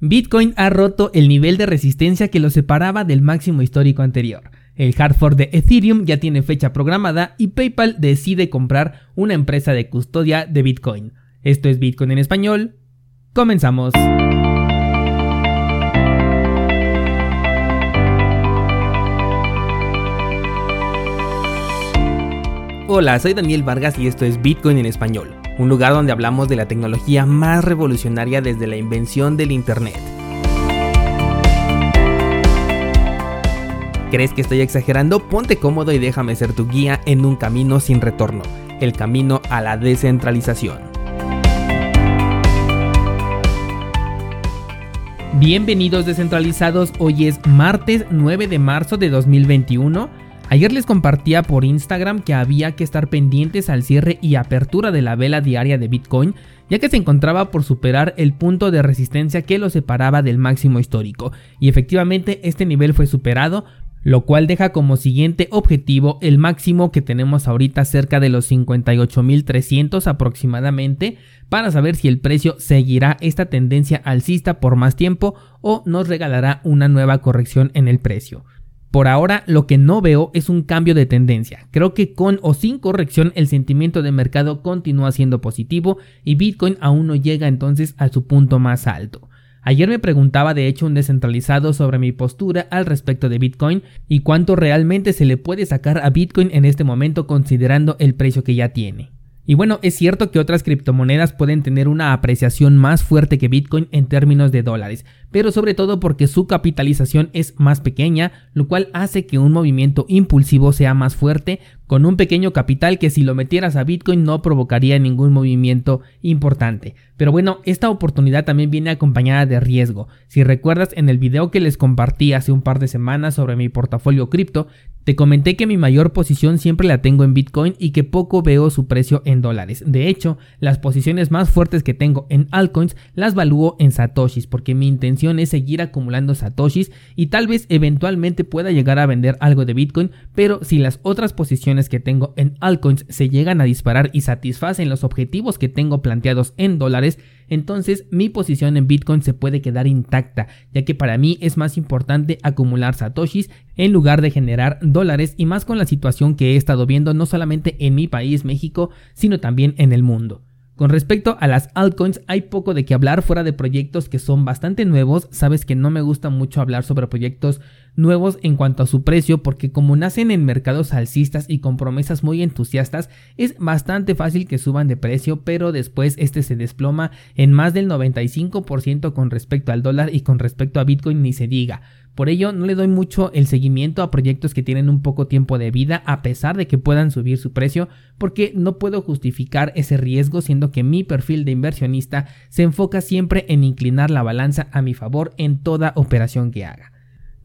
Bitcoin ha roto el nivel de resistencia que lo separaba del máximo histórico anterior. El hard fork de Ethereum ya tiene fecha programada y PayPal decide comprar una empresa de custodia de Bitcoin. Esto es Bitcoin en español. Comenzamos. Hola, soy Daniel Vargas y esto es Bitcoin en español un lugar donde hablamos de la tecnología más revolucionaria desde la invención del Internet. ¿Crees que estoy exagerando? Ponte cómodo y déjame ser tu guía en un camino sin retorno, el camino a la descentralización. Bienvenidos descentralizados, hoy es martes 9 de marzo de 2021 Ayer les compartía por Instagram que había que estar pendientes al cierre y apertura de la vela diaria de Bitcoin, ya que se encontraba por superar el punto de resistencia que lo separaba del máximo histórico, y efectivamente este nivel fue superado, lo cual deja como siguiente objetivo el máximo que tenemos ahorita cerca de los 58.300 aproximadamente para saber si el precio seguirá esta tendencia alcista por más tiempo o nos regalará una nueva corrección en el precio. Por ahora lo que no veo es un cambio de tendencia. Creo que con o sin corrección el sentimiento de mercado continúa siendo positivo y Bitcoin aún no llega entonces a su punto más alto. Ayer me preguntaba de hecho un descentralizado sobre mi postura al respecto de Bitcoin y cuánto realmente se le puede sacar a Bitcoin en este momento considerando el precio que ya tiene. Y bueno, es cierto que otras criptomonedas pueden tener una apreciación más fuerte que Bitcoin en términos de dólares, pero sobre todo porque su capitalización es más pequeña, lo cual hace que un movimiento impulsivo sea más fuerte con un pequeño capital que si lo metieras a Bitcoin no provocaría ningún movimiento importante. Pero bueno, esta oportunidad también viene acompañada de riesgo. Si recuerdas en el video que les compartí hace un par de semanas sobre mi portafolio cripto, te comenté que mi mayor posición siempre la tengo en Bitcoin y que poco veo su precio en dólares. De hecho, las posiciones más fuertes que tengo en altcoins las valúo en satoshis porque mi intención es seguir acumulando satoshis y tal vez eventualmente pueda llegar a vender algo de Bitcoin, pero si las otras posiciones que tengo en altcoins se llegan a disparar y satisfacen los objetivos que tengo planteados en dólares, entonces mi posición en Bitcoin se puede quedar intacta, ya que para mí es más importante acumular satoshis en lugar de generar dólares y más con la situación que he estado viendo no solamente en mi país México, sino también en el mundo. Con respecto a las altcoins, hay poco de qué hablar fuera de proyectos que son bastante nuevos. Sabes que no me gusta mucho hablar sobre proyectos nuevos en cuanto a su precio porque como nacen en mercados alcistas y con promesas muy entusiastas, es bastante fácil que suban de precio, pero después este se desploma en más del 95% con respecto al dólar y con respecto a Bitcoin ni se diga. Por ello, no le doy mucho el seguimiento a proyectos que tienen un poco tiempo de vida a pesar de que puedan subir su precio, porque no puedo justificar ese riesgo siendo que mi perfil de inversionista se enfoca siempre en inclinar la balanza a mi favor en toda operación que haga.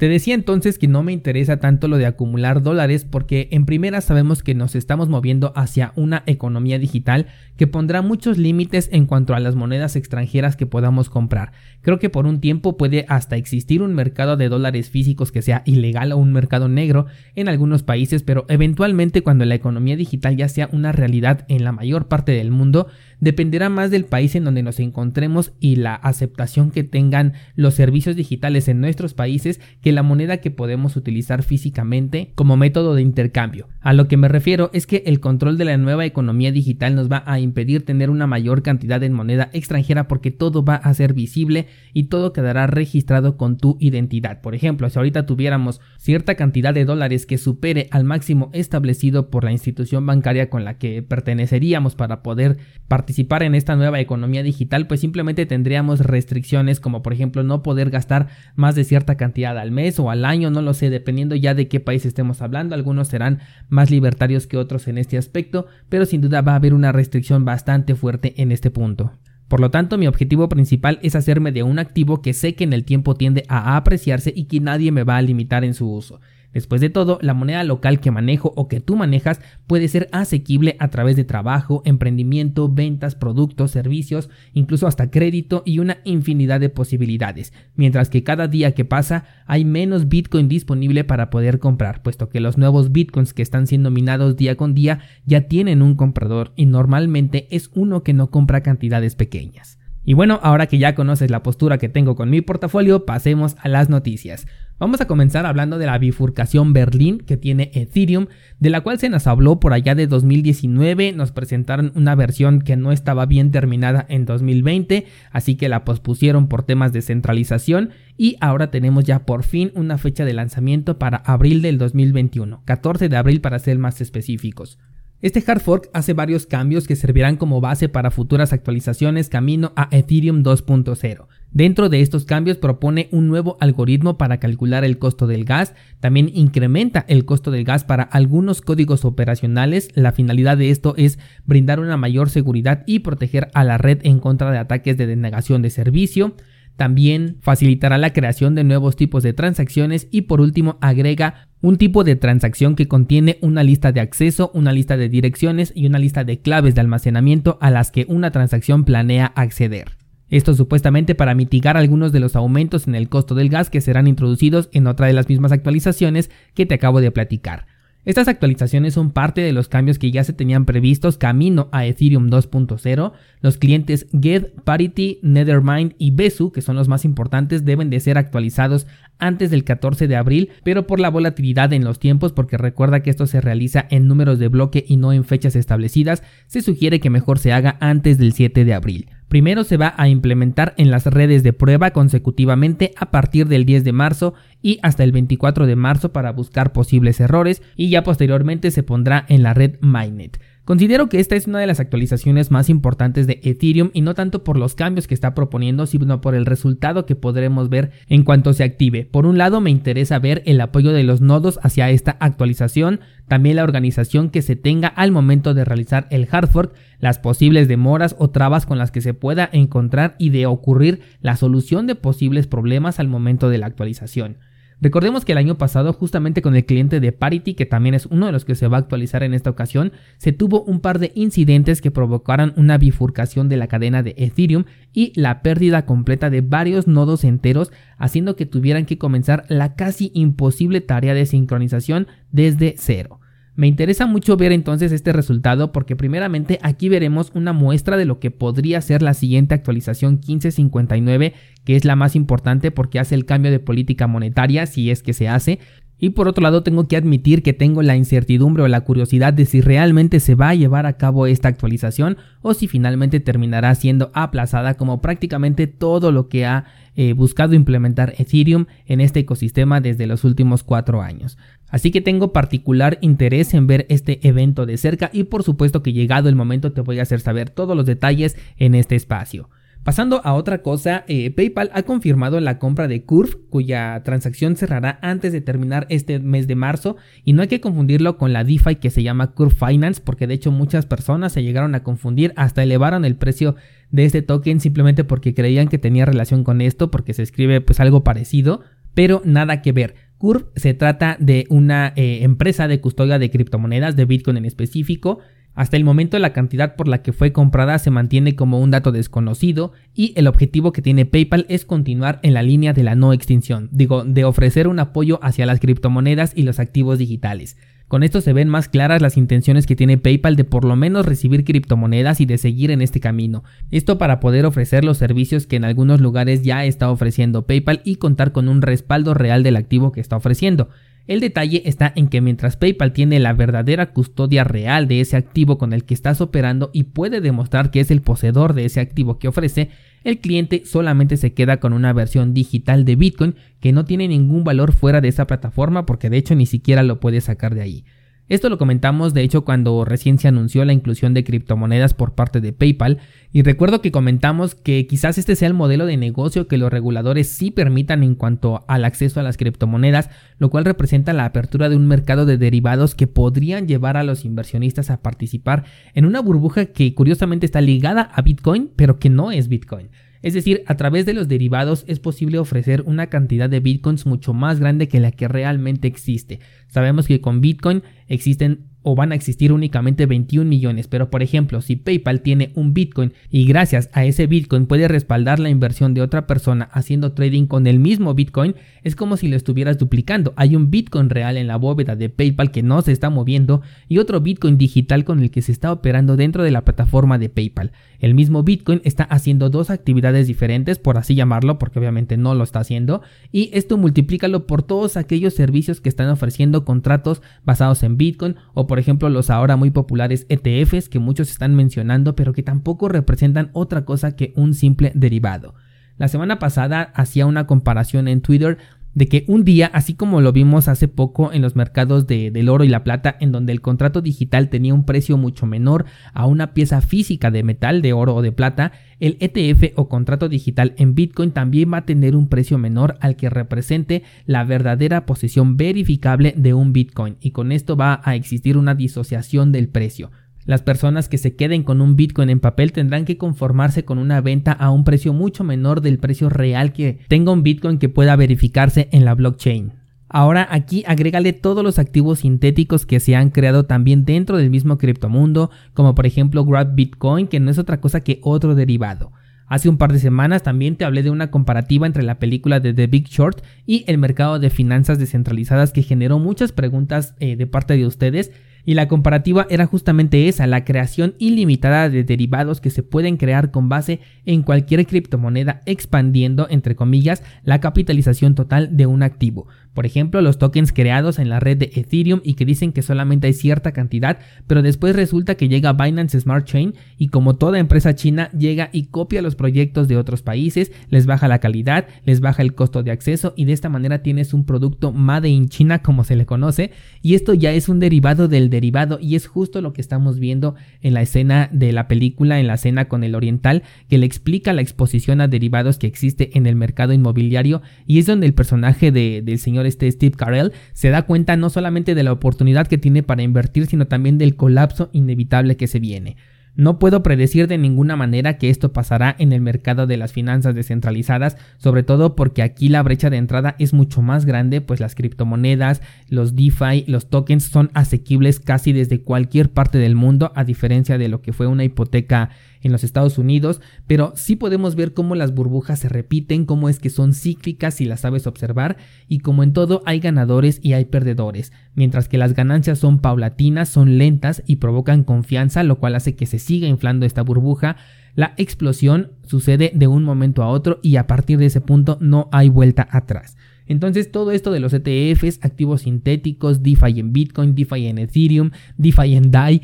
Te decía entonces que no me interesa tanto lo de acumular dólares porque en primera sabemos que nos estamos moviendo hacia una economía digital que pondrá muchos límites en cuanto a las monedas extranjeras que podamos comprar. Creo que por un tiempo puede hasta existir un mercado de dólares físicos que sea ilegal o un mercado negro en algunos países, pero eventualmente cuando la economía digital ya sea una realidad en la mayor parte del mundo, dependerá más del país en donde nos encontremos y la aceptación que tengan los servicios digitales en nuestros países que la moneda que podemos utilizar físicamente como método de intercambio. A lo que me refiero es que el control de la nueva economía digital nos va a impedir tener una mayor cantidad de moneda extranjera porque todo va a ser visible y todo quedará registrado con tu identidad. Por ejemplo, si ahorita tuviéramos cierta cantidad de dólares que supere al máximo establecido por la institución bancaria con la que perteneceríamos para poder participar en esta nueva economía digital, pues simplemente tendríamos restricciones como por ejemplo no poder gastar más de cierta cantidad al mes o al año, no lo sé, dependiendo ya de qué país estemos hablando, algunos serán más libertarios que otros en este aspecto, pero sin duda va a haber una restricción bastante fuerte en este punto. Por lo tanto, mi objetivo principal es hacerme de un activo que sé que en el tiempo tiende a apreciarse y que nadie me va a limitar en su uso. Después de todo, la moneda local que manejo o que tú manejas puede ser asequible a través de trabajo, emprendimiento, ventas, productos, servicios, incluso hasta crédito y una infinidad de posibilidades, mientras que cada día que pasa hay menos Bitcoin disponible para poder comprar, puesto que los nuevos Bitcoins que están siendo minados día con día ya tienen un comprador y normalmente es uno que no compra cantidades pequeñas. Y bueno, ahora que ya conoces la postura que tengo con mi portafolio, pasemos a las noticias. Vamos a comenzar hablando de la bifurcación Berlín que tiene Ethereum, de la cual se nos habló por allá de 2019, nos presentaron una versión que no estaba bien terminada en 2020, así que la pospusieron por temas de centralización y ahora tenemos ya por fin una fecha de lanzamiento para abril del 2021, 14 de abril para ser más específicos. Este hard fork hace varios cambios que servirán como base para futuras actualizaciones camino a Ethereum 2.0. Dentro de estos cambios propone un nuevo algoritmo para calcular el costo del gas, también incrementa el costo del gas para algunos códigos operacionales, la finalidad de esto es brindar una mayor seguridad y proteger a la red en contra de ataques de denegación de servicio, también facilitará la creación de nuevos tipos de transacciones y por último agrega un tipo de transacción que contiene una lista de acceso, una lista de direcciones y una lista de claves de almacenamiento a las que una transacción planea acceder. Esto supuestamente para mitigar algunos de los aumentos en el costo del gas que serán introducidos en otra de las mismas actualizaciones que te acabo de platicar. Estas actualizaciones son parte de los cambios que ya se tenían previstos camino a Ethereum 2.0. Los clientes Get, Parity, Nethermind y Besu, que son los más importantes, deben de ser actualizados antes del 14 de abril, pero por la volatilidad en los tiempos, porque recuerda que esto se realiza en números de bloque y no en fechas establecidas, se sugiere que mejor se haga antes del 7 de abril. Primero se va a implementar en las redes de prueba consecutivamente a partir del 10 de marzo y hasta el 24 de marzo para buscar posibles errores y ya posteriormente se pondrá en la red Mainnet. Considero que esta es una de las actualizaciones más importantes de Ethereum y no tanto por los cambios que está proponiendo, sino por el resultado que podremos ver en cuanto se active. Por un lado, me interesa ver el apoyo de los nodos hacia esta actualización, también la organización que se tenga al momento de realizar el hard fork, las posibles demoras o trabas con las que se pueda encontrar y de ocurrir la solución de posibles problemas al momento de la actualización. Recordemos que el año pasado, justamente con el cliente de Parity, que también es uno de los que se va a actualizar en esta ocasión, se tuvo un par de incidentes que provocaron una bifurcación de la cadena de Ethereum y la pérdida completa de varios nodos enteros, haciendo que tuvieran que comenzar la casi imposible tarea de sincronización desde cero. Me interesa mucho ver entonces este resultado porque primeramente aquí veremos una muestra de lo que podría ser la siguiente actualización 1559, que es la más importante porque hace el cambio de política monetaria si es que se hace, y por otro lado tengo que admitir que tengo la incertidumbre o la curiosidad de si realmente se va a llevar a cabo esta actualización o si finalmente terminará siendo aplazada como prácticamente todo lo que ha eh, buscado implementar Ethereum en este ecosistema desde los últimos cuatro años. Así que tengo particular interés en ver este evento de cerca y por supuesto que llegado el momento te voy a hacer saber todos los detalles en este espacio. Pasando a otra cosa, eh, PayPal ha confirmado la compra de Curve, cuya transacción cerrará antes de terminar este mes de marzo, y no hay que confundirlo con la DeFi que se llama Curve Finance, porque de hecho muchas personas se llegaron a confundir, hasta elevaron el precio de este token simplemente porque creían que tenía relación con esto, porque se escribe pues algo parecido, pero nada que ver. Curve se trata de una eh, empresa de custodia de criptomonedas, de Bitcoin en específico, hasta el momento la cantidad por la que fue comprada se mantiene como un dato desconocido y el objetivo que tiene PayPal es continuar en la línea de la no extinción, digo, de ofrecer un apoyo hacia las criptomonedas y los activos digitales. Con esto se ven más claras las intenciones que tiene PayPal de por lo menos recibir criptomonedas y de seguir en este camino. Esto para poder ofrecer los servicios que en algunos lugares ya está ofreciendo PayPal y contar con un respaldo real del activo que está ofreciendo. El detalle está en que mientras PayPal tiene la verdadera custodia real de ese activo con el que estás operando y puede demostrar que es el poseedor de ese activo que ofrece, el cliente solamente se queda con una versión digital de Bitcoin que no tiene ningún valor fuera de esa plataforma porque de hecho ni siquiera lo puede sacar de ahí. Esto lo comentamos de hecho cuando recién se anunció la inclusión de criptomonedas por parte de PayPal y recuerdo que comentamos que quizás este sea el modelo de negocio que los reguladores sí permitan en cuanto al acceso a las criptomonedas, lo cual representa la apertura de un mercado de derivados que podrían llevar a los inversionistas a participar en una burbuja que curiosamente está ligada a Bitcoin pero que no es Bitcoin. Es decir, a través de los derivados es posible ofrecer una cantidad de bitcoins mucho más grande que la que realmente existe. Sabemos que con bitcoin existen o van a existir únicamente 21 millones, pero por ejemplo, si PayPal tiene un Bitcoin y gracias a ese Bitcoin puede respaldar la inversión de otra persona haciendo trading con el mismo Bitcoin, es como si lo estuvieras duplicando. Hay un Bitcoin real en la bóveda de PayPal que no se está moviendo y otro Bitcoin digital con el que se está operando dentro de la plataforma de PayPal. El mismo Bitcoin está haciendo dos actividades diferentes, por así llamarlo, porque obviamente no lo está haciendo, y esto multiplícalo por todos aquellos servicios que están ofreciendo contratos basados en Bitcoin o por ejemplo los ahora muy populares ETFs que muchos están mencionando pero que tampoco representan otra cosa que un simple derivado. La semana pasada hacía una comparación en Twitter de que un día, así como lo vimos hace poco en los mercados de, del oro y la plata, en donde el contrato digital tenía un precio mucho menor a una pieza física de metal, de oro o de plata, el ETF o contrato digital en Bitcoin también va a tener un precio menor al que represente la verdadera posición verificable de un Bitcoin, y con esto va a existir una disociación del precio. Las personas que se queden con un Bitcoin en papel tendrán que conformarse con una venta a un precio mucho menor del precio real que tenga un Bitcoin que pueda verificarse en la blockchain. Ahora aquí agrégale todos los activos sintéticos que se han creado también dentro del mismo criptomundo, como por ejemplo Grab Bitcoin, que no es otra cosa que otro derivado. Hace un par de semanas también te hablé de una comparativa entre la película de The Big Short y el mercado de finanzas descentralizadas que generó muchas preguntas eh, de parte de ustedes y la comparativa era justamente esa, la creación ilimitada de derivados que se pueden crear con base en cualquier criptomoneda expandiendo, entre comillas, la capitalización total de un activo. Por ejemplo, los tokens creados en la red de Ethereum y que dicen que solamente hay cierta cantidad, pero después resulta que llega Binance Smart Chain y como toda empresa china llega y copia los proyectos de otros países, les baja la calidad, les baja el costo de acceso y de esta manera tienes un producto made in China como se le conoce y esto ya es un derivado del derivado y es justo lo que estamos viendo en la escena de la película, en la escena con el oriental que le explica la exposición a derivados que existe en el mercado inmobiliario y es donde el personaje del señor este Steve Carell se da cuenta no solamente de la oportunidad que tiene para invertir, sino también del colapso inevitable que se viene. No puedo predecir de ninguna manera que esto pasará en el mercado de las finanzas descentralizadas, sobre todo porque aquí la brecha de entrada es mucho más grande, pues las criptomonedas, los DeFi, los tokens son asequibles casi desde cualquier parte del mundo, a diferencia de lo que fue una hipoteca en los Estados Unidos, pero sí podemos ver cómo las burbujas se repiten, cómo es que son cíclicas si las sabes observar, y como en todo hay ganadores y hay perdedores, mientras que las ganancias son paulatinas, son lentas y provocan confianza, lo cual hace que se siga inflando esta burbuja, la explosión sucede de un momento a otro y a partir de ese punto no hay vuelta atrás. Entonces todo esto de los ETFs, activos sintéticos, DeFi en Bitcoin, DeFi en Ethereum, DeFi en DAI,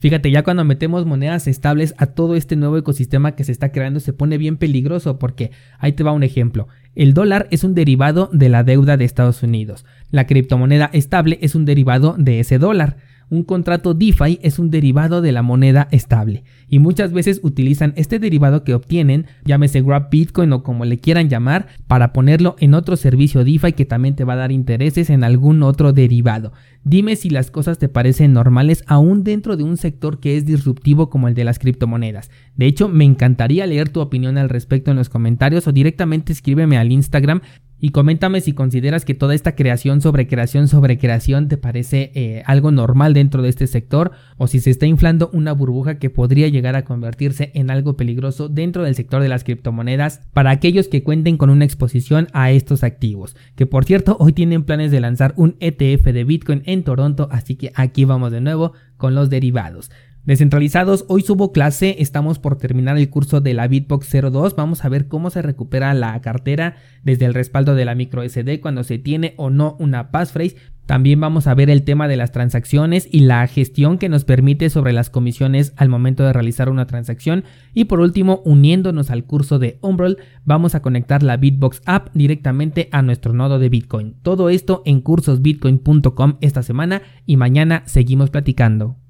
Fíjate, ya cuando metemos monedas estables a todo este nuevo ecosistema que se está creando se pone bien peligroso porque ahí te va un ejemplo. El dólar es un derivado de la deuda de Estados Unidos. La criptomoneda estable es un derivado de ese dólar un contrato DeFi es un derivado de la moneda estable y muchas veces utilizan este derivado que obtienen, llámese Grab Bitcoin o como le quieran llamar, para ponerlo en otro servicio DeFi que también te va a dar intereses en algún otro derivado. Dime si las cosas te parecen normales aún dentro de un sector que es disruptivo como el de las criptomonedas. De hecho, me encantaría leer tu opinión al respecto en los comentarios o directamente escríbeme al Instagram y coméntame si consideras que toda esta creación sobre creación sobre creación te parece eh, algo normal dentro de este sector o si se está inflando una burbuja que podría llegar a convertirse en algo peligroso dentro del sector de las criptomonedas para aquellos que cuenten con una exposición a estos activos. Que por cierto, hoy tienen planes de lanzar un ETF de Bitcoin en Toronto, así que aquí vamos de nuevo con los derivados. Descentralizados, hoy subo clase, estamos por terminar el curso de la Bitbox 02, vamos a ver cómo se recupera la cartera desde el respaldo de la micro SD cuando se tiene o no una passphrase. También vamos a ver el tema de las transacciones y la gestión que nos permite sobre las comisiones al momento de realizar una transacción. Y por último, uniéndonos al curso de Umbrel, vamos a conectar la Bitbox app directamente a nuestro nodo de Bitcoin. Todo esto en cursosbitcoin.com esta semana y mañana seguimos platicando.